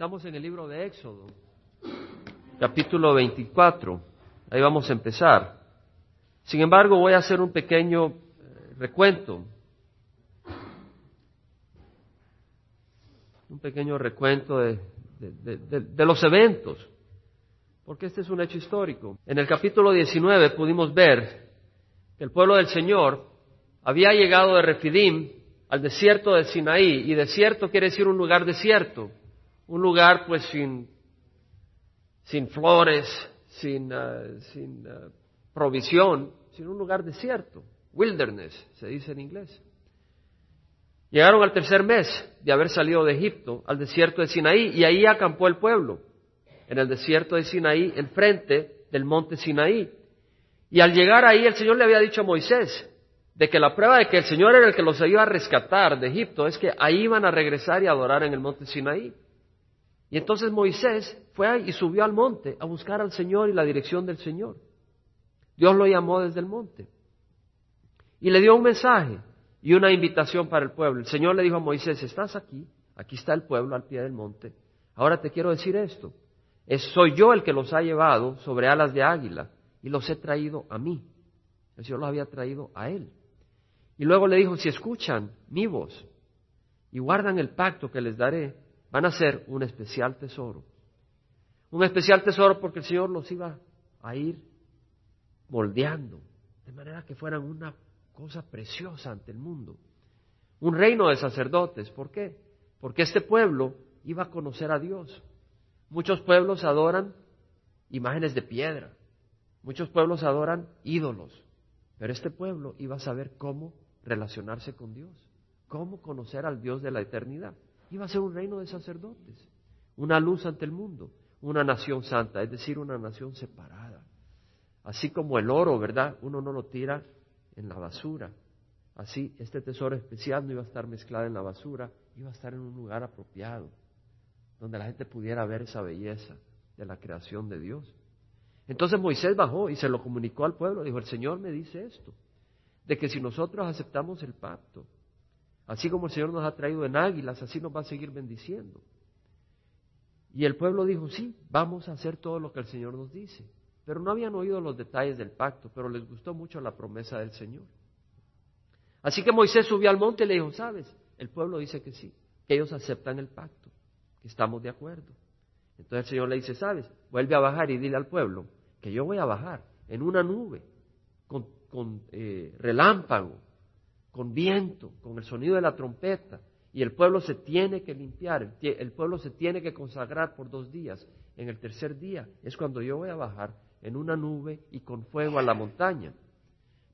Estamos en el libro de Éxodo, capítulo 24. Ahí vamos a empezar. Sin embargo, voy a hacer un pequeño eh, recuento. Un pequeño recuento de, los eventos, porque este es un hecho histórico. En el capítulo 19 pudimos ver que el pueblo del Señor había llegado de Refidim al desierto de Sinaí, y desierto quiere decir un lugar desierto, un lugar pues sin, sin flores, sin, uh, sin uh, provisión, sino un lugar desierto, wilderness, se dice en inglés. Llegaron al tercer mes de haber salido de Egipto al desierto de Sinaí y ahí acampó el pueblo, en el desierto de Sinaí, enfrente del monte Sinaí. Y al llegar ahí el Señor le había dicho a Moisés de que la prueba de que el Señor era el que los iba a rescatar de Egipto es que ahí iban a regresar y adorar en el monte Sinaí. Y entonces Moisés fue y subió al monte a buscar al Señor y la dirección del Señor. Dios lo llamó desde el monte y le dio un mensaje y una invitación para el pueblo. El Señor le dijo a Moisés, estás aquí, aquí está el pueblo al pie del monte. Ahora te quiero decir esto, es, soy yo el que los ha llevado sobre alas de águila y los he traído a mí. El Señor los había traído a él. Y luego le dijo, si escuchan mi voz y guardan el pacto que les daré, van a ser un especial tesoro. Un especial tesoro porque el Señor los iba a ir moldeando, de manera que fueran una cosa preciosa ante el mundo. Un reino de sacerdotes, ¿por qué? Porque este pueblo iba a conocer a Dios. Muchos pueblos adoran imágenes de piedra, muchos pueblos adoran ídolos, pero este pueblo iba a saber cómo relacionarse con Dios, cómo conocer al Dios de la eternidad iba a ser un reino de sacerdotes, una luz ante el mundo, una nación santa, es decir, una nación separada. Así como el oro, ¿verdad? Uno no lo tira en la basura. Así, este tesoro especial no iba a estar mezclado en la basura, iba a estar en un lugar apropiado, donde la gente pudiera ver esa belleza de la creación de Dios. Entonces Moisés bajó y se lo comunicó al pueblo, dijo, el Señor me dice esto, de que si nosotros aceptamos el pacto, Así como el Señor nos ha traído en águilas, así nos va a seguir bendiciendo. Y el pueblo dijo, sí, vamos a hacer todo lo que el Señor nos dice. Pero no habían oído los detalles del pacto, pero les gustó mucho la promesa del Señor. Así que Moisés subió al monte y le dijo, sabes, el pueblo dice que sí, que ellos aceptan el pacto, que estamos de acuerdo. Entonces el Señor le dice, sabes, vuelve a bajar y dile al pueblo que yo voy a bajar en una nube con, eh, relámpago con viento, con el sonido de la trompeta, y el pueblo se tiene que limpiar, el pueblo se tiene que consagrar por dos días. En el tercer día es cuando yo voy a bajar en una nube y con fuego a la montaña.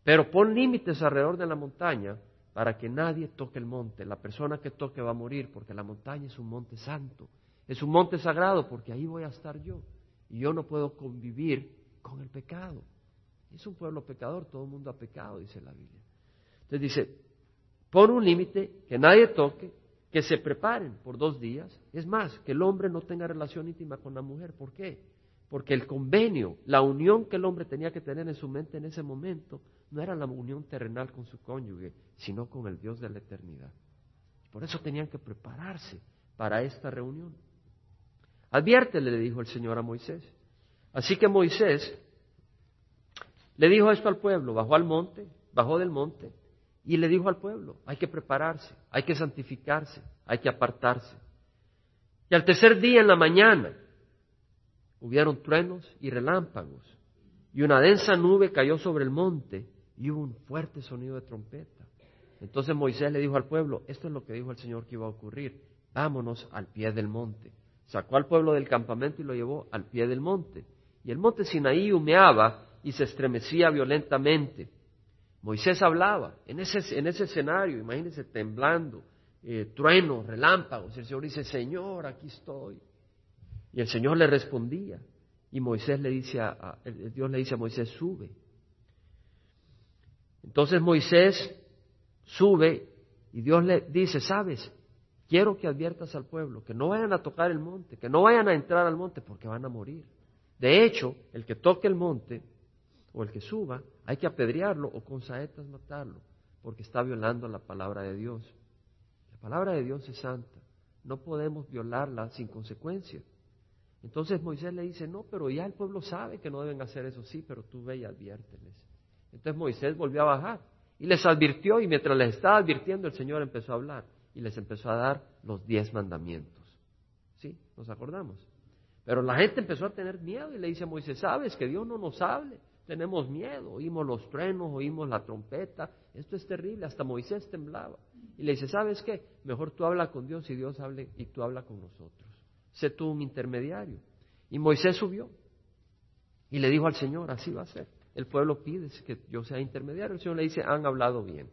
Pero pon límites alrededor de la montaña para que nadie toque el monte. La persona que toque va a morir porque la montaña es un monte santo, es un monte sagrado porque ahí voy a estar yo. Y yo no puedo convivir con el pecado. Es un pueblo pecador, todo el mundo ha pecado, dice la Biblia. Entonces dice, pon un límite, que nadie toque, que se preparen por dos días. Es más, que el hombre no tenga relación íntima con la mujer. ¿Por qué? Porque el convenio, la unión que el hombre tenía que tener en su mente en ese momento, no era la unión terrenal con su cónyuge, sino con el Dios de la eternidad. Por eso tenían que prepararse para esta reunión. Adviértele, le dijo el Señor a Moisés. Así que Moisés le dijo esto al pueblo, bajó al monte, bajó del monte, y le dijo al pueblo, hay que prepararse, hay que santificarse, hay que apartarse. Y al tercer día en la mañana hubieron truenos y relámpagos, y una densa nube cayó sobre el monte, y hubo un fuerte sonido de trompeta. Entonces Moisés le dijo al pueblo, esto es lo que dijo el Señor que iba a ocurrir, vámonos al pie del monte. Sacó al pueblo del campamento y lo llevó al pie del monte. Y el monte Sinaí humeaba y se estremecía violentamente. Moisés hablaba en ese, en ese escenario, imagínense temblando, eh, truenos, relámpagos. El Señor dice, Señor, aquí estoy. Y el Señor le respondía. Y Moisés le dice a, Dios le dice a Moisés, sube. Entonces Moisés sube y Dios le dice, sabes, quiero que adviertas al pueblo que no vayan a tocar el monte, que no vayan a entrar al monte porque van a morir. De hecho, el que toque el monte o el que suba, hay que apedrearlo o con saetas matarlo, porque está violando la palabra de Dios. La palabra de Dios es santa. no podemos violarla sin consecuencias. Entonces Moisés le dice, no, pero ya el pueblo sabe que no deben hacer eso, sí, pero tú ve y adviérteles. Entonces Moisés volvió a bajar y les advirtió y mientras les estaba advirtiendo el Señor empezó a hablar y les empezó a dar los diez mandamientos. ¿Sí? ¿Nos acordamos? Pero la gente empezó a tener miedo y le dice a Moisés, sabes que Dios no nos hable, tenemos miedo, oímos los truenos, oímos la trompeta, esto es terrible, hasta Moisés temblaba. Y le dice, ¿sabes qué? Mejor tú habla con Dios y Dios hable y tú habla con nosotros. Sé tú un intermediario. Y Moisés subió y le dijo al Señor, así va a ser. El pueblo pide que yo sea intermediario. El Señor le dice, han hablado bien.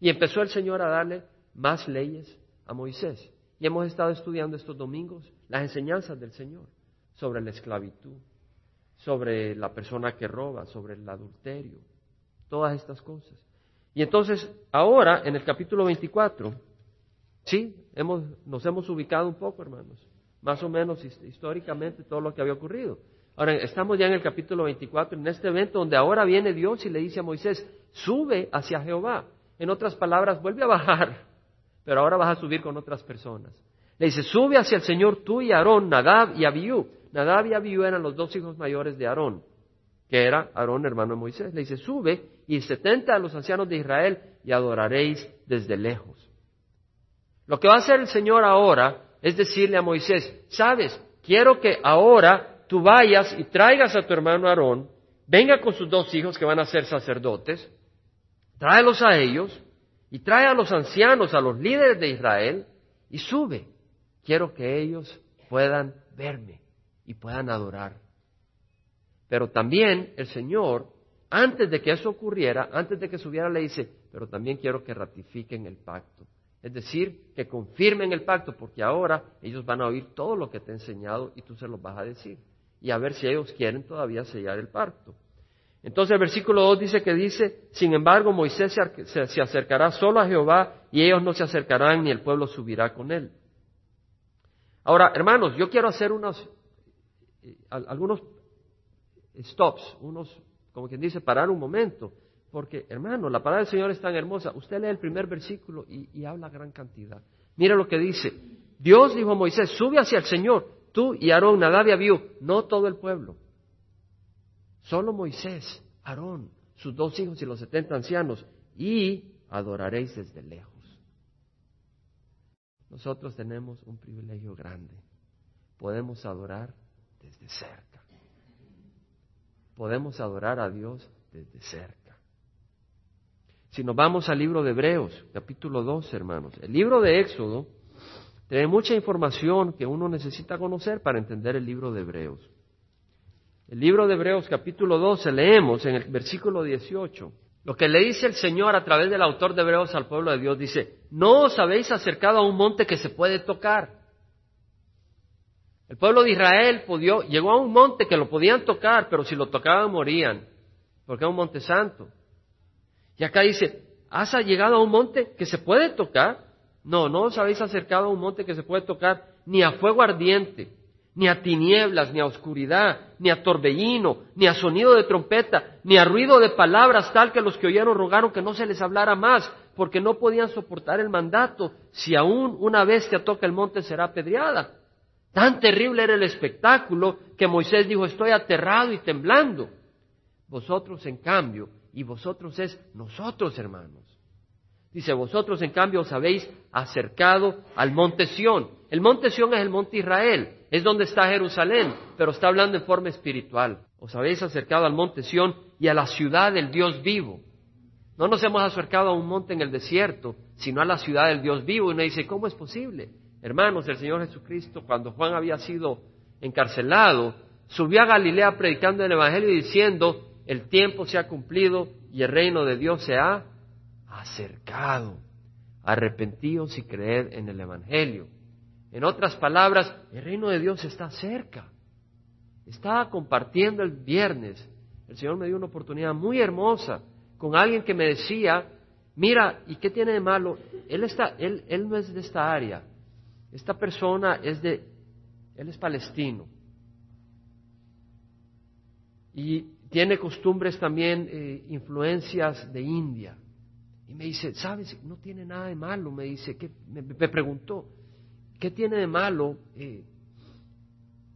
Y empezó el Señor a darle más leyes a Moisés. Y hemos estado estudiando estos domingos las enseñanzas del Señor sobre la esclavitud, sobre la persona que roba, sobre el adulterio, todas estas cosas. Y entonces, ahora, en el capítulo 24, sí, hemos, nos hemos ubicado un poco, hermanos, más o menos históricamente todo lo que había ocurrido. Ahora, estamos ya en el capítulo 24, en este evento donde ahora viene Dios y le dice a Moisés, sube hacia Jehová. En otras palabras, vuelve a bajar, pero ahora vas a subir con otras personas. Le dice, sube hacia el Señor tú y Aarón, Nadab y Abiú. Nadab y Abiú eran los dos hijos mayores de Aarón, que era Aarón, hermano de Moisés. Le dice, sube y setenta a los ancianos de Israel y adoraréis desde lejos. Lo que va a hacer el Señor ahora es decirle a Moisés, sabes, quiero que ahora tú vayas y traigas a tu hermano Aarón, venga con sus dos hijos que van a ser sacerdotes, tráelos a ellos y trae a los ancianos, a los líderes de Israel y sube. Quiero que ellos puedan verme y puedan adorar. Pero también el Señor, antes de que eso ocurriera, antes de que subiera, le dice, pero también quiero que ratifiquen el pacto. Es decir, que confirmen el pacto, porque ahora ellos van a oír todo lo que te he enseñado y tú se los vas a decir. Y a ver si ellos quieren todavía sellar el pacto. Entonces el versículo 2 dice que dice, sin embargo Moisés se, acercará solo a Jehová y ellos no se acercarán ni el pueblo subirá con él. Ahora, hermanos, yo quiero hacer unos, eh, algunos stops, unos, como quien dice, parar un momento, porque, hermano, la palabra del Señor es tan hermosa. Usted lee el primer versículo y, habla gran cantidad. Mira lo que dice. Dios dijo a Moisés, sube hacia el Señor, tú y Aarón, Nadab y Abiú, no todo el pueblo. Solo Moisés, Aarón, sus dos hijos y los setenta ancianos, y adoraréis desde lejos. Nosotros tenemos un privilegio grande. Podemos adorar desde cerca. Podemos adorar a Dios desde cerca. Si nos vamos al libro de Hebreos, capítulo 2, hermanos, el libro de Éxodo tiene mucha información que uno necesita conocer para entender el libro de Hebreos. El libro de Hebreos, capítulo 12, leemos en el versículo 18. Lo que le dice el Señor a través del autor de Hebreos al pueblo de Dios dice, no os habéis acercado a un monte que se puede tocar. El pueblo de Israel llegó a un monte que lo podían tocar, pero si lo tocaban morían, porque es un monte santo. Y acá dice, ¿has llegado a un monte que se puede tocar? No, no os habéis acercado a un monte que se puede tocar ni a fuego ardiente, ni a tinieblas, ni a oscuridad, ni a torbellino, ni a sonido de trompeta, ni a ruido de palabras tal que los que oyeron rogaron que no se les hablara más, porque no podían soportar el mandato. Si aún una bestia toca el monte será apedreada. Tan terrible era el espectáculo que Moisés dijo, estoy aterrado y temblando. Vosotros, en cambio, y vosotros es nosotros, hermanos. Dice, vosotros en cambio os habéis acercado al monte Sión. El monte Sión es el monte Israel, es donde está Jerusalén, pero está hablando en forma espiritual. Os habéis acercado al monte Sión y a la ciudad del Dios vivo. No nos hemos acercado a un monte en el desierto, sino a la ciudad del Dios vivo. Y uno dice, ¿cómo es posible? Hermanos, el Señor Jesucristo, cuando Juan había sido encarcelado, subió a Galilea predicando el Evangelio y diciendo, el tiempo se ha cumplido y el reino de Dios se ha acercado. Arrepentíos y creed en el Evangelio. En otras palabras, el reino de Dios está cerca. Estaba compartiendo el viernes. El Señor me dio una oportunidad muy hermosa con alguien que me decía, mira, ¿y qué tiene de malo? Él, está, él, él no es de esta área. Esta persona es de, él es palestino. Y tiene costumbres también, eh, influencias de India. Y me dice, ¿sabes? No tiene nada de malo. Me dice, que me, preguntó, ¿Qué tiene de malo eh,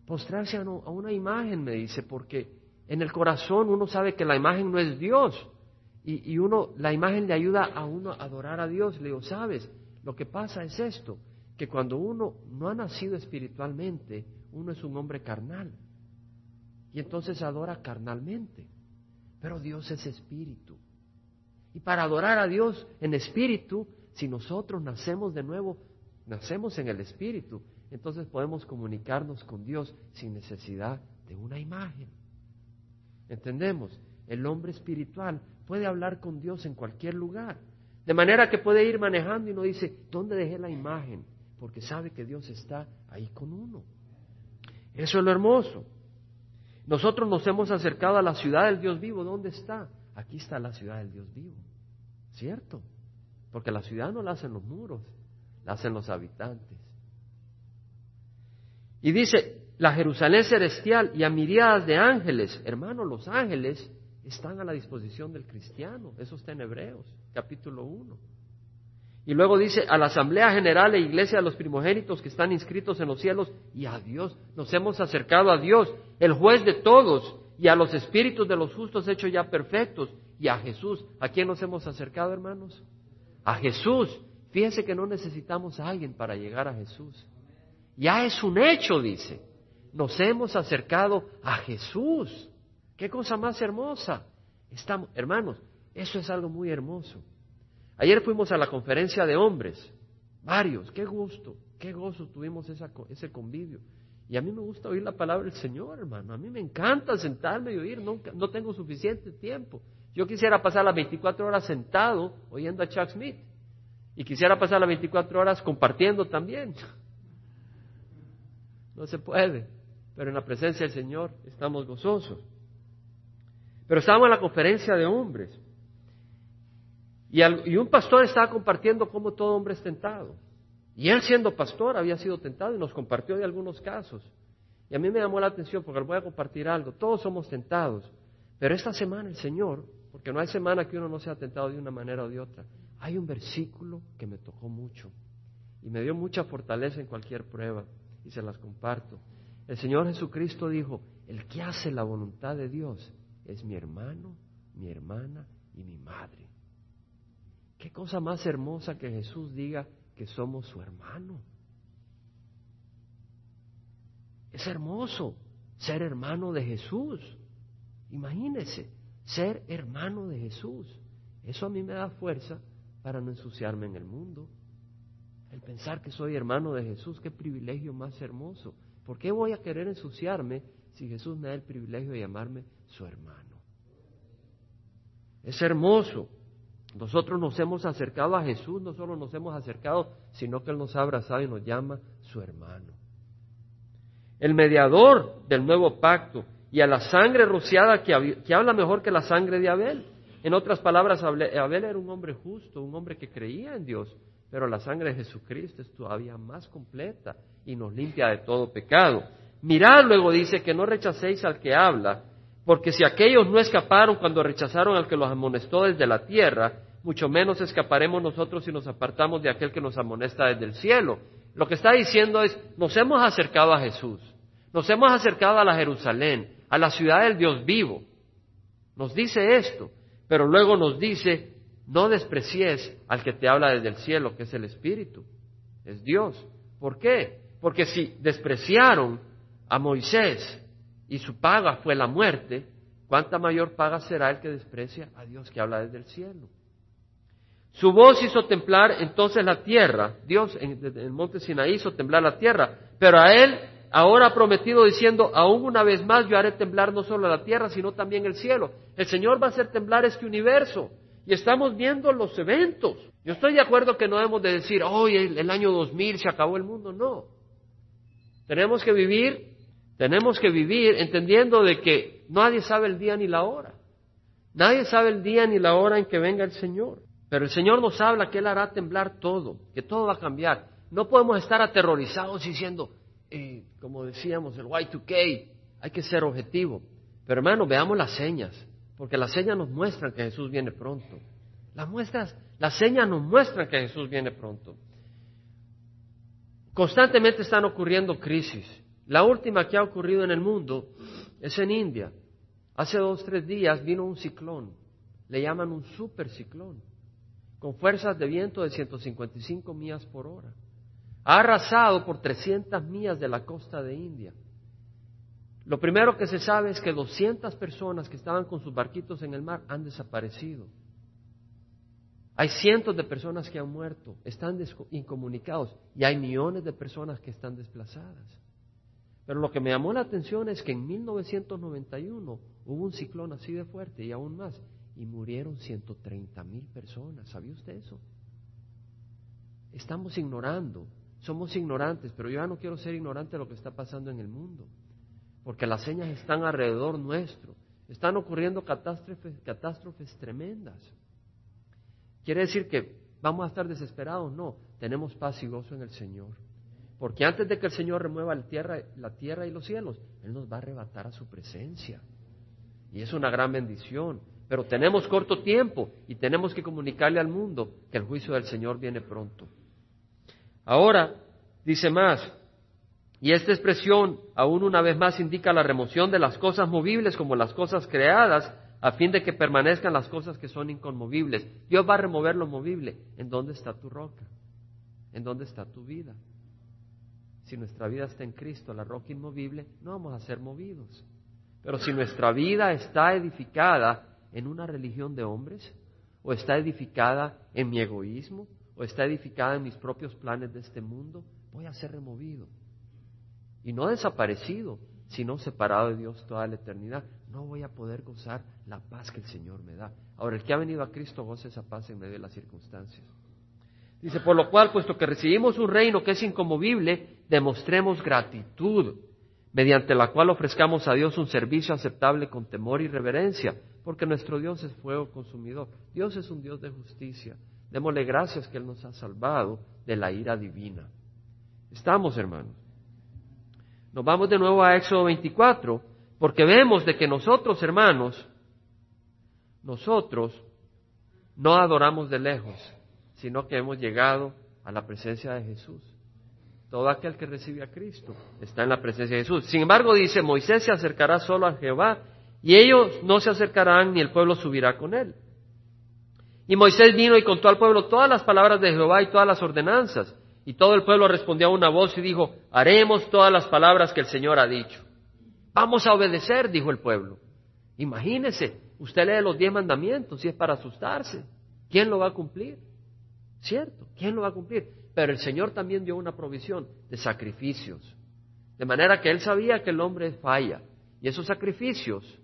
postrarse a, a una imagen? Me dice, porque en el corazón uno sabe que la imagen no es Dios. Y, y, uno, la imagen le ayuda a uno a adorar a Dios. Le digo, sabes, lo que pasa es esto, que cuando uno no ha nacido espiritualmente, uno es un hombre carnal. Y entonces adora carnalmente. Pero Dios es espíritu. Y para adorar a Dios en espíritu, si nosotros nacemos de nuevo, nacemos en el espíritu, entonces podemos comunicarnos con Dios sin necesidad de una imagen. ¿Entendemos? El hombre espiritual puede hablar con Dios en cualquier lugar. De manera que puede ir manejando y no dice, ¿dónde dejé la imagen? Porque sabe que Dios está ahí con uno. Eso es lo hermoso. Nosotros nos hemos acercado a la ciudad del Dios vivo. ¿Dónde está? Aquí está la ciudad del Dios vivo. ¿Cierto? Porque la ciudad no la hacen los muros, la hacen los habitantes. Y dice, la Jerusalén celestial y a miriadas de ángeles. Hermanos, los ángeles están a la disposición del cristiano. Eso está en Hebreos, capítulo 1. Y luego dice, a la Asamblea General e Iglesia de los primogénitos que están inscritos en los cielos y a Dios. Nos hemos acercado a Dios, el juez de todos, y a los espíritus de los justos hechos ya perfectos, y a Jesús. ¿A quién nos hemos acercado, hermanos? A Jesús. Fíjense que no necesitamos a alguien para llegar a Jesús. Ya es un hecho, dice. Nos hemos acercado a Jesús. Qué cosa más hermosa. Estamos, hermanos, eso es algo muy hermoso. Ayer fuimos a la conferencia de hombres, varios, qué gusto, qué gozo tuvimos ese convivio. Y a mí me gusta oír la palabra del Señor, hermano. A mí me encanta sentarme y oír, no, no tengo suficiente tiempo. Yo quisiera pasar las 24 horas sentado oyendo a Chuck Smith. Y quisiera pasar las 24 horas compartiendo también. No se puede. Pero en la presencia del Señor estamos gozosos. Pero estábamos en la conferencia de hombres. Y, un pastor estaba compartiendo cómo todo hombre es tentado. Y él siendo pastor había sido tentado y nos compartió de algunos casos. Y a mí me llamó la atención porque les voy a compartir algo. Todos somos tentados. Pero esta semana el Señor, porque no hay semana que uno no sea tentado de una manera o de otra, hay un versículo que me tocó mucho y me dio mucha fortaleza en cualquier prueba y se las comparto. El Señor Jesucristo dijo, el que hace la voluntad de Dios es mi hermano, mi hermana y mi madre. ¿Qué cosa más hermosa que Jesús diga que somos su hermano? Es hermoso ser hermano de Jesús. Imagínese, ser hermano de Jesús. Eso a mí me da fuerza para no ensuciarme en el mundo. El pensar que soy hermano de Jesús, qué privilegio más hermoso. ¿Por qué voy a querer ensuciarme si Jesús me da el privilegio de llamarme su hermano? Es hermoso. Nosotros nos hemos acercado a Jesús, no solo nos hemos acercado, sino que Él nos ha abrazado y nos llama su hermano. El mediador del nuevo pacto y a la sangre rociada que, que habla mejor que la sangre de Abel. En otras palabras, Abel era un hombre justo, un hombre que creía en Dios, pero la sangre de Jesucristo es todavía más completa y nos limpia de todo pecado. Mirad luego dice que no rechacéis al que habla, porque si aquellos no escaparon cuando rechazaron al que los amonestó desde la tierra, mucho menos escaparemos nosotros si nos apartamos de aquel que nos amonesta desde el cielo. Lo que está diciendo es, nos hemos acercado a Jesús, nos hemos acercado a la Jerusalén, a la ciudad del Dios vivo. Nos dice esto, pero luego nos dice, no desprecies al que te habla desde el cielo, que es el Espíritu, es Dios. ¿Por qué? Porque si despreciaron a Moisés y su paga fue la muerte, ¿cuánta mayor paga será el que desprecia a Dios que habla desde el cielo? Su voz hizo temblar entonces la tierra, Dios en, el monte Sinaí hizo temblar la tierra, pero a él ahora ha prometido diciendo, aún una vez más yo haré temblar no solo la tierra, sino también el cielo. El Señor va a hacer temblar este universo y estamos viendo los eventos. Yo estoy de acuerdo que no debemos de decir, hoy el, año 2000 se acabó el mundo, no. Tenemos que vivir, tenemos que vivir entendiendo de que nadie sabe el día ni la hora. Nadie sabe el día ni la hora en que venga el Señor. Pero el Señor nos habla que Él hará temblar todo, que todo va a cambiar. No podemos estar aterrorizados diciendo, eh, como decíamos, el Y2K, hay que ser objetivo. Pero hermano, veamos las señas. Porque las señas nos muestran que Jesús viene pronto. Las muestras, las señas nos muestran que Jesús viene pronto. Constantemente están ocurriendo crisis. La última que ha ocurrido en el mundo es en India. Hace dos, tres días vino un ciclón, le llaman un superciclón, con fuerzas de viento de 155 millas por hora. Ha arrasado por 300 millas de la costa de India. Lo primero que se sabe es que 200 personas que estaban con sus barquitos en el mar han desaparecido. Hay cientos de personas que han muerto, están incomunicados y hay millones de personas que están desplazadas. Pero lo que me llamó la atención es que en 1991 hubo un ciclón así de fuerte y aún más, y murieron 130 mil personas. ¿Sabía usted eso? Estamos ignorando, somos ignorantes, pero yo ya no quiero ser ignorante de lo que está pasando en el mundo, porque las señas están alrededor nuestro, están ocurriendo catástrofes, catástrofes tremendas. ¿Quiere decir que vamos a estar desesperados? No, tenemos paz y gozo en el Señor. Porque antes de que el Señor remueva la tierra, y los cielos, Él nos va a arrebatar a su presencia. Y es una gran bendición. Pero tenemos corto tiempo y tenemos que comunicarle al mundo que el juicio del Señor viene pronto. Ahora, dice más, y esta expresión aún una vez más indica la remoción de las cosas movibles como las cosas creadas a fin de que permanezcan las cosas que son inconmovibles. Dios va a remover lo movible. ¿En dónde está tu roca? ¿En dónde está tu vida? Si nuestra vida está en Cristo, la roca inmovible, no vamos a ser movidos. Pero si nuestra vida está edificada en una religión de hombres, o está edificada en mi egoísmo, o está edificada en mis propios planes de este mundo, voy a ser removido. Y no desaparecido, sino separado de Dios toda la eternidad, no voy a poder gozar la paz que el Señor me da. Ahora, el que ha venido a Cristo goza esa paz en medio de las circunstancias. Dice, por lo cual, puesto que recibimos un reino que es inconmovible, demostremos gratitud, mediante la cual ofrezcamos a Dios un servicio aceptable con temor y reverencia, porque nuestro Dios es fuego consumidor. Dios es un Dios de justicia. Démosle gracias que Él nos ha salvado de la ira divina. Estamos, hermanos. Nos vamos de nuevo a Éxodo 24, porque vemos de que nosotros, hermanos, nosotros no adoramos de lejos, sino que hemos llegado a la presencia de Jesús. Todo aquel que recibe a Cristo está en la presencia de Jesús. Sin embargo, dice, Moisés se acercará solo a Jehová y ellos no se acercarán ni el pueblo subirá con él. Y Moisés vino y contó al pueblo todas las palabras de Jehová y todas las ordenanzas. Y todo el pueblo respondió a una voz y dijo, haremos todas las palabras que el Señor ha dicho. Vamos a obedecer, dijo el pueblo. Imagínese, usted lee los diez mandamientos y es para asustarse. ¿Quién lo va a cumplir? ¿Cierto? ¿Quién lo va a cumplir? Pero el Señor también dio una provisión de sacrificios. De manera que Él sabía que el hombre falla. Y esos sacrificios,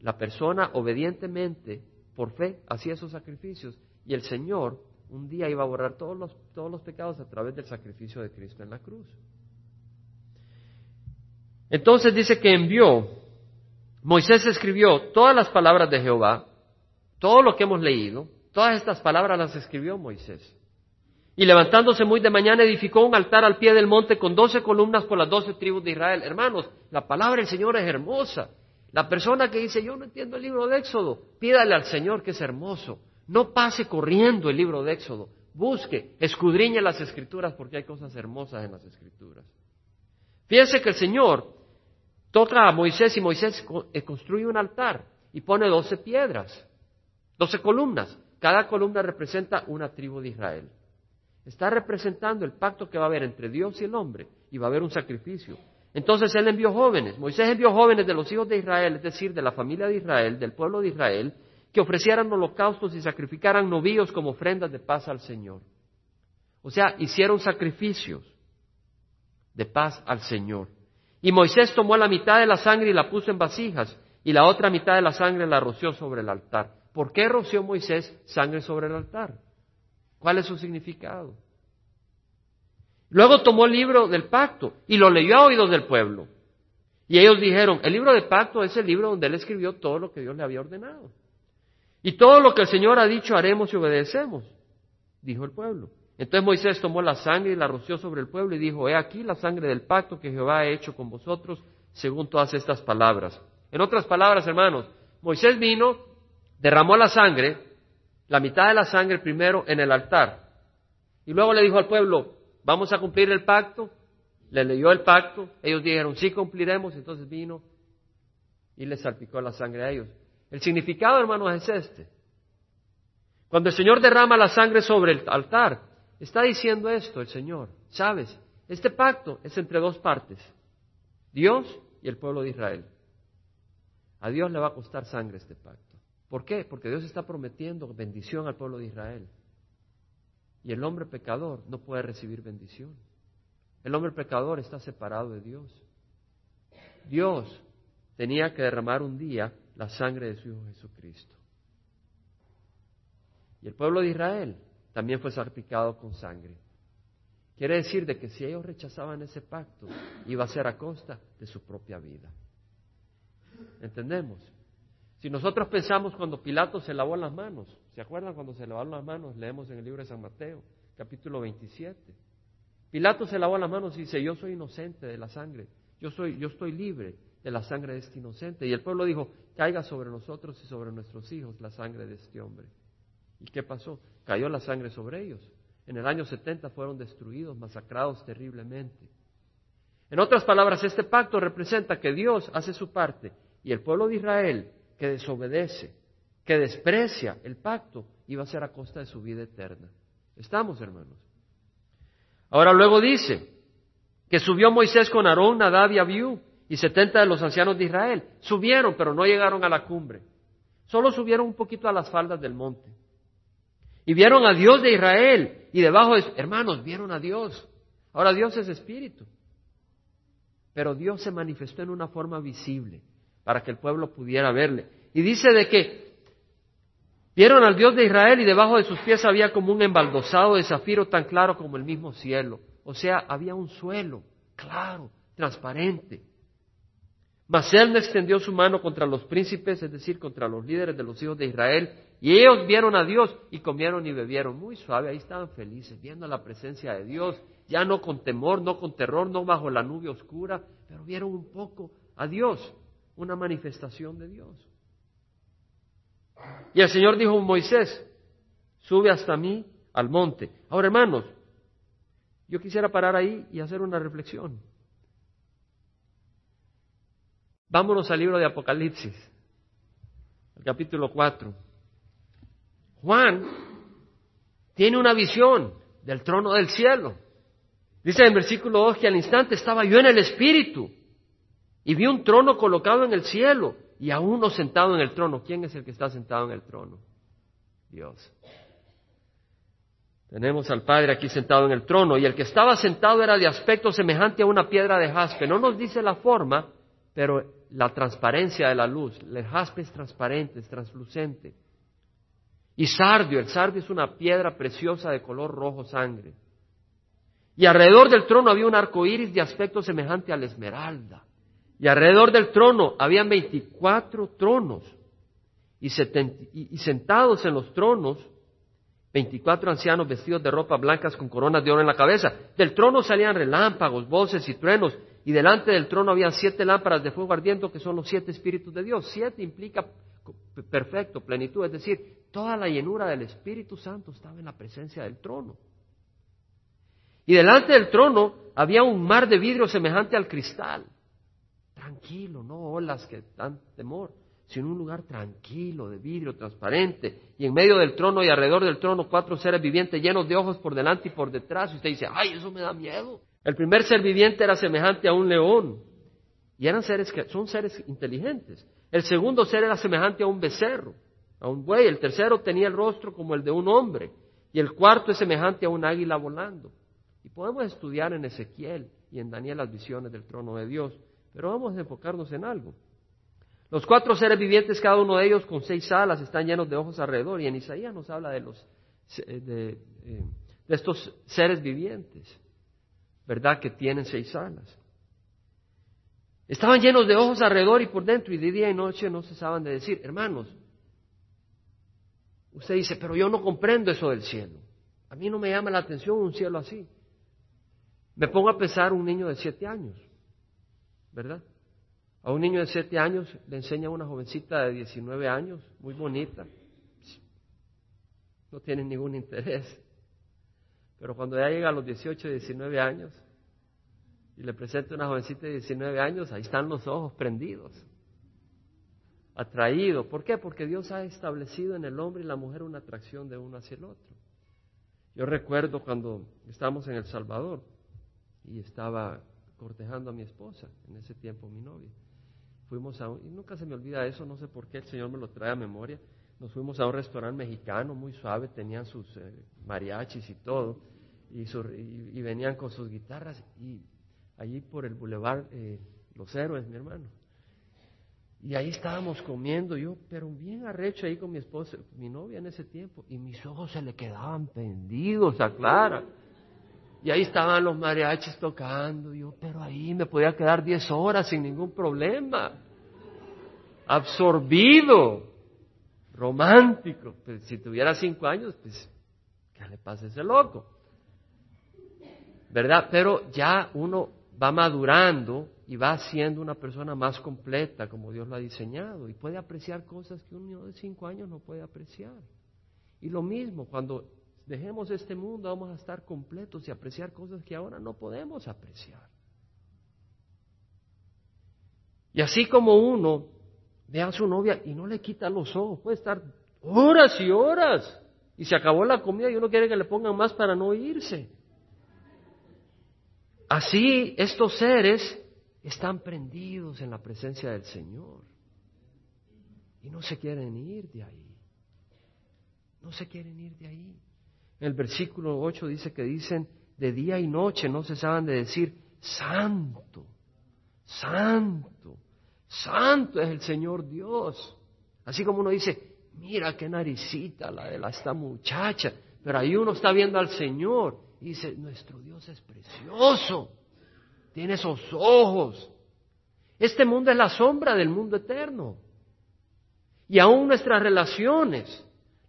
la persona obedientemente, por fe, hacía esos sacrificios. Y el Señor un día iba a borrar todos los, todos los pecados a través del sacrificio de Cristo en la cruz. Entonces dice que envió, Moisés escribió todas las palabras de Jehová, todo lo que hemos leído, todas estas palabras las escribió Moisés. Y levantándose muy de mañana edificó un altar al pie del monte con doce columnas por las doce tribus de Israel. Hermanos, la palabra del Señor es hermosa. La persona que dice, yo no entiendo el libro de Éxodo, pídale al Señor que es hermoso. No pase corriendo el libro de Éxodo. Busque, escudriñe las escrituras porque hay cosas hermosas en las escrituras. Fíjense que el Señor toca a Moisés y Moisés eh, construye un altar y pone doce piedras, doce columnas. Cada columna representa una tribu de Israel. Está representando el pacto que va a haber entre Dios y el hombre y va a haber un sacrificio. Entonces él envió jóvenes, Moisés envió jóvenes de los hijos de Israel, es decir, de la familia de Israel, del pueblo de Israel, que ofrecieran holocaustos y sacrificaran novillos como ofrendas de paz al Señor. O sea, hicieron sacrificios de paz al Señor. Y Moisés tomó la mitad de la sangre y la puso en vasijas, y la otra mitad de la sangre la roció sobre el altar. ¿Por qué roció Moisés sangre sobre el altar? ¿Cuál es su significado? Luego tomó el libro del pacto y lo leyó a oídos del pueblo. Y ellos dijeron, el libro del pacto es el libro donde él escribió todo lo que Dios le había ordenado. Y todo lo que el Señor ha dicho haremos y obedecemos, dijo el pueblo. Entonces Moisés tomó la sangre y la roció sobre el pueblo y dijo, he aquí la sangre del pacto que Jehová ha hecho con vosotros según todas estas palabras. En otras palabras, hermanos, Moisés vino, derramó la sangre, la mitad de la sangre primero en el altar, y luego le dijo al pueblo, vamos a cumplir el pacto. Le leyó el pacto, ellos dijeron, sí cumpliremos, entonces vino y le salpicó la sangre a ellos. El significado, hermanos, es este. Cuando el Señor derrama la sangre sobre el altar, está diciendo esto el Señor. ¿Sabes? Este pacto es entre dos partes, Dios y el pueblo de Israel. A Dios le va a costar sangre este pacto. ¿Por qué? Porque Dios está prometiendo bendición al pueblo de Israel. Y el hombre pecador no puede recibir bendición. El hombre pecador está separado de Dios. Dios tenía que derramar un día la sangre de su Hijo Jesucristo. Y el pueblo de Israel también fue salpicado con sangre. Quiere decir de que si ellos rechazaban ese pacto, iba a ser a costa de su propia vida. ¿Entendemos? Si nosotros pensamos cuando Pilato se lavó las manos, ¿se acuerdan cuando se lavaron las manos? Leemos en el libro de San Mateo, capítulo 27. Pilato se lavó las manos y dice, yo soy inocente de la sangre, yo, soy, yo estoy libre de la sangre de este inocente. Y el pueblo dijo, caiga sobre nosotros y sobre nuestros hijos la sangre de este hombre. ¿Y qué pasó? Cayó la sangre sobre ellos. En el año 70 fueron destruidos, masacrados terriblemente. En otras palabras, este pacto representa que Dios hace su parte y el pueblo de Israel que desobedece, que desprecia el pacto, iba a ser a costa de su vida eterna. ¿Estamos, hermanos? Ahora luego dice que subió Moisés con Aarón, Nadab y Abiú y setenta de los ancianos de Israel. Subieron, pero no llegaron a la cumbre. Solo subieron un poquito a las faldas del monte. Y vieron a Dios de Israel. Y debajo de, hermanos, vieron a Dios. Ahora Dios es espíritu. Pero Dios se manifestó en una forma visible para que el pueblo pudiera verle. Y dice de que vieron al Dios de Israel y debajo de sus pies había como un embaldosado de zafiro tan claro como el mismo cielo. O sea, había un suelo claro, transparente. Mas él no extendió su mano contra los príncipes, es decir, contra los líderes de los hijos de Israel, y ellos vieron a Dios y comieron y bebieron muy suave, ahí estaban felices, viendo la presencia de Dios, ya no con temor, no con terror, no bajo la nube oscura, pero vieron un poco a Dios, una manifestación de Dios. Y el Señor dijo a Moisés, sube hasta mí al monte. Ahora, hermanos, yo quisiera parar ahí y hacer una reflexión. Vámonos al libro de Apocalipsis, el capítulo 4. Juan tiene una visión del trono del cielo. Dice en versículo 2 que al instante estaba yo en el Espíritu y vi un trono colocado en el cielo y a uno sentado en el trono. ¿Quién es el que está sentado en el trono? Dios. Tenemos al Padre aquí sentado en el trono y el que estaba sentado era de aspecto semejante a una piedra de jaspe. No nos dice la forma, pero la transparencia de la luz. El jaspe es transparente, es translucente. Y sardio, el sardio es una piedra preciosa de color rojo sangre. Y alrededor del trono había un arco iris de aspecto semejante a la esmeralda. Y alrededor del trono habían veinticuatro tronos. Y, sentados en los tronos, veinticuatro ancianos vestidos de ropas blancas con coronas de oro en la cabeza. Del trono salían relámpagos, voces y truenos. Y delante del trono había siete lámparas de fuego ardiendo, que son los siete espíritus de Dios. Siete implica perfecto, plenitud, es decir, toda la llenura del Espíritu Santo estaba en la presencia del trono. Y delante del trono había un mar de vidrio semejante al cristal. Tranquilo, no olas que dan temor, sino un lugar tranquilo, de vidrio transparente. Y en medio del trono y alrededor del trono cuatro seres vivientes llenos de ojos por delante y por detrás. Y usted dice, ay, eso me da miedo. El primer ser viviente era semejante a un león. Y eran seres que son seres inteligentes. El segundo ser era semejante a un becerro, a un buey. El tercero tenía el rostro como el de un hombre. Y el cuarto es semejante a un águila volando. Y podemos estudiar en Ezequiel y en Daniel las visiones del trono de Dios. Pero vamos a enfocarnos en algo. Los cuatro seres vivientes, cada uno de ellos con seis alas, están llenos de ojos alrededor. Y en Isaías nos habla de, los, de, eh, de estos seres vivientes. ¿verdad? Que tienen seis alas. Estaban llenos de ojos alrededor y por dentro y de día y noche no cesaban de decir, hermanos, usted dice, pero yo no comprendo eso del cielo. A mí no me llama la atención un cielo así. Me pongo a pensar un niño de siete años, ¿verdad? A un niño de siete años le enseña a una jovencita de 19 años, muy bonita. No tiene ningún interés. Pero cuando ya llega a los 18, 19 años y le presenta una jovencita de 19 años, ahí están los ojos prendidos, atraídos. ¿Por qué? Porque Dios ha establecido en el hombre y la mujer una atracción de uno hacia el otro. Yo recuerdo cuando estábamos en El Salvador y estaba cortejando a mi esposa, en ese tiempo mi novia. Fuimos a un, y nunca se me olvida eso, no sé por qué el Señor me lo trae a memoria. Nos fuimos a un restaurante mexicano muy suave, tenían sus eh, mariachis y todo, y, venían con sus guitarras, y allí por el bulevar eh, Los Héroes, mi hermano. Y ahí estábamos comiendo, yo, pero bien arrecho ahí con mi esposa, mi novia en ese tiempo, y mis ojos se le quedaban pendidos a Clara. Y ahí estaban los mariachis tocando. Yo, pero ahí me podía quedar 10 horas sin ningún problema. Absorbido. Romántico. Pero si tuviera 5 años, pues, ¿qué le pasa a ese loco? ¿Verdad? Pero ya uno va madurando y va siendo una persona más completa como Dios lo ha diseñado y puede apreciar cosas que un niño de 5 años no puede apreciar. Y lo mismo, cuando dejemos este mundo, vamos a estar completos y apreciar cosas que ahora no podemos apreciar. Y así como uno ve a su novia y no le quita los ojos, puede estar horas y horas y se acabó la comida y uno quiere que le pongan más para no irse. Así estos seres están prendidos en la presencia del Señor y no se quieren ir de ahí. No se quieren ir de ahí. En el versículo 8 dice que dicen, de día y noche no cesaban de decir, santo, santo, santo es el Señor Dios. Así como uno dice, mira qué naricita la de esta muchacha, pero ahí uno está viendo al Señor y dice, nuestro Dios es precioso, tiene esos ojos. Este mundo es la sombra del mundo eterno. Y aún nuestras relaciones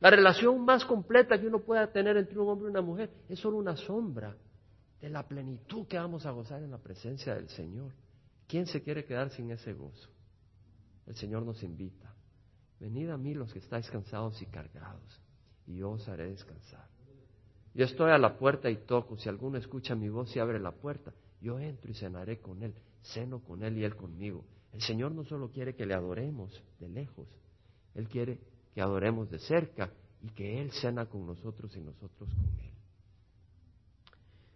la relación más completa que uno pueda tener entre un hombre y una mujer es solo una sombra de la plenitud que vamos a gozar en la presencia del Señor. ¿Quién se quiere quedar sin ese gozo? El Señor nos invita. Venid a mí los que estáis cansados y cargados, y yo os haré descansar. Yo estoy a la puerta y toco. Si alguno escucha mi voz y abre la puerta, yo entro y cenaré con él, ceno con él y él conmigo. El Señor no solo quiere que le adoremos de lejos, Él quiere que adoremos de cerca y que Él cena con nosotros y nosotros con Él.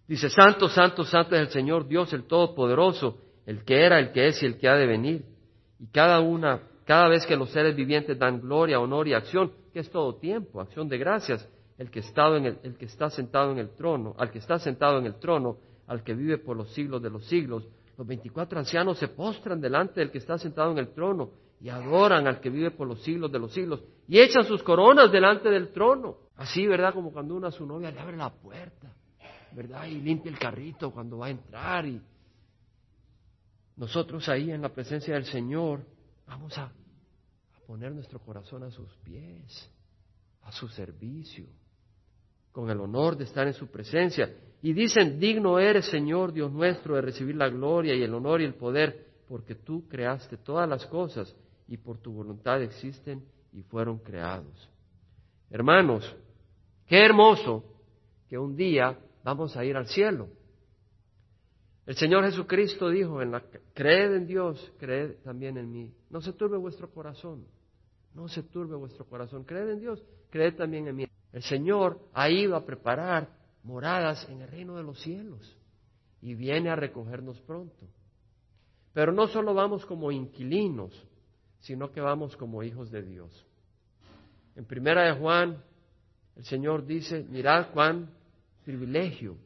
Dice, Santo, Santo, Santo es el Señor Dios, el Todopoderoso, el que era, el que es y el que ha de venir. Y cada una, cada vez que los seres vivientes dan gloria, honor y acción, que es todo tiempo, acción de gracias, el que, estado en el, el que está sentado en el trono, al que está sentado en el trono, al que vive por los siglos de los siglos, los veinticuatro ancianos se postran delante del que está sentado en el trono y adoran al que vive por los siglos de los siglos y echan sus coronas delante del trono. Así, ¿verdad? Como cuando uno a su novia le abre la puerta, ¿verdad? Y limpia el carrito cuando va a entrar y nosotros ahí en la presencia del Señor vamos a, poner nuestro corazón a sus pies, a su servicio, con el honor de estar en su presencia. Y dicen, digno eres, Señor Dios nuestro, de recibir la gloria y el honor y el poder, porque tú creaste todas las cosas y por tu voluntad existen y fueron creados. Hermanos, qué hermoso que un día vamos a ir al cielo. El Señor Jesucristo dijo, en la, creed en Dios, creed también en mí. No se turbe vuestro corazón, no se turbe vuestro corazón. Creed en Dios, creed también en mí. El Señor ha ido a preparar moradas en el reino de los cielos y viene a recogernos pronto. Pero no solo vamos como inquilinos, sino que vamos como hijos de Dios. En primera de Juan, el Señor dice, mirad cuán privilegio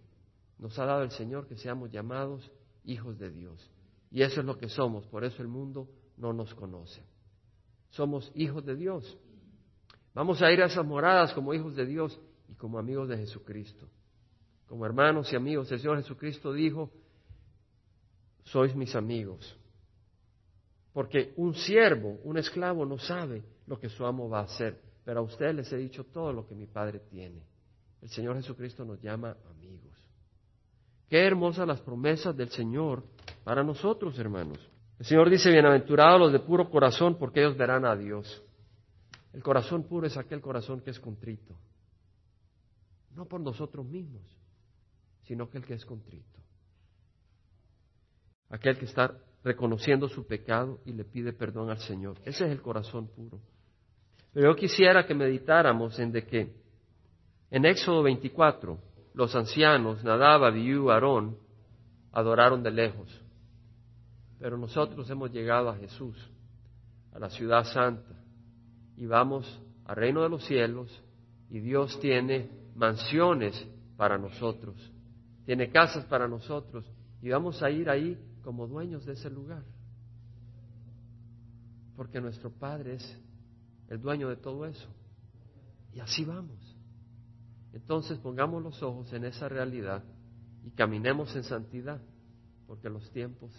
nos ha dado el Señor que seamos llamados hijos de Dios. Y eso es lo que somos, por eso el mundo no nos conoce. Somos hijos de Dios. Vamos a ir a esas moradas como hijos de Dios y como amigos de Jesucristo. Como hermanos y amigos, el Señor Jesucristo dijo, sois mis amigos porque un siervo, un esclavo no sabe lo que su amo va a hacer, pero a ustedes les he dicho todo lo que mi Padre tiene. El Señor Jesucristo nos llama amigos. Qué hermosas las promesas del Señor para nosotros, hermanos. El Señor dice, bienaventurados los de puro corazón, porque ellos verán a Dios. El corazón puro es aquel corazón que es contrito. No por nosotros mismos, sino que el que es contrito. Aquel que está reconociendo su pecado y le pide perdón al Señor. Ese es el corazón puro. Pero yo quisiera que meditáramos en de que en Éxodo 24 los ancianos, Nadab, Abiú, Aarón, adoraron de lejos. Pero nosotros hemos llegado a Jesús, a la ciudad santa, y vamos al reino de los cielos, y Dios tiene mansiones para nosotros, tiene casas para nosotros, y vamos a ir ahí como dueños de ese lugar. Porque nuestro Padre es el dueño de todo eso. Y así vamos. Entonces pongamos los ojos en esa realidad y caminemos en santidad, porque los tiempos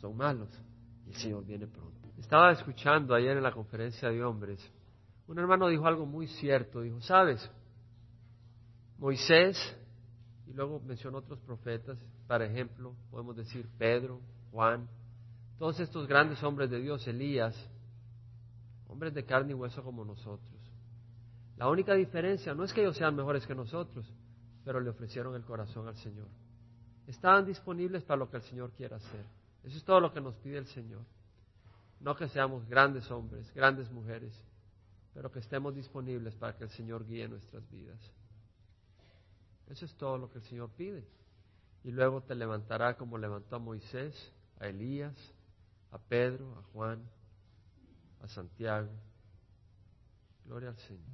son malos y el Señor viene pronto. Estaba escuchando ayer en la conferencia de hombres, un hermano dijo algo muy cierto, dijo, sabes, Moisés, luego mencionó otros profetas, por ejemplo, podemos decir Pedro, Juan, todos estos grandes hombres de Dios, Elías, hombres de carne y hueso como nosotros. La única diferencia no es que ellos sean mejores que nosotros, pero le ofrecieron el corazón al Señor. Estaban disponibles para lo que el Señor quiera hacer. Eso es todo lo que nos pide el Señor. No que seamos grandes hombres, grandes mujeres, pero que estemos disponibles para que el Señor guíe nuestras vidas. Eso es todo lo que el Señor pide. Y luego te levantará como levantó a Moisés, a Elías, a Pedro, a Juan, a Santiago. Gloria al Señor.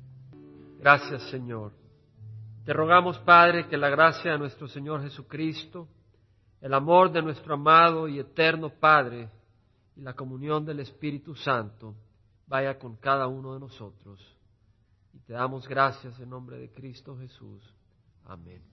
Gracias, Señor. Te rogamos, Padre, que la gracia de nuestro Señor Jesucristo, el amor de nuestro amado y eterno Padre y la comunión del Espíritu Santo vaya con cada uno de nosotros. Y te damos gracias en nombre de Cristo Jesús. Amin.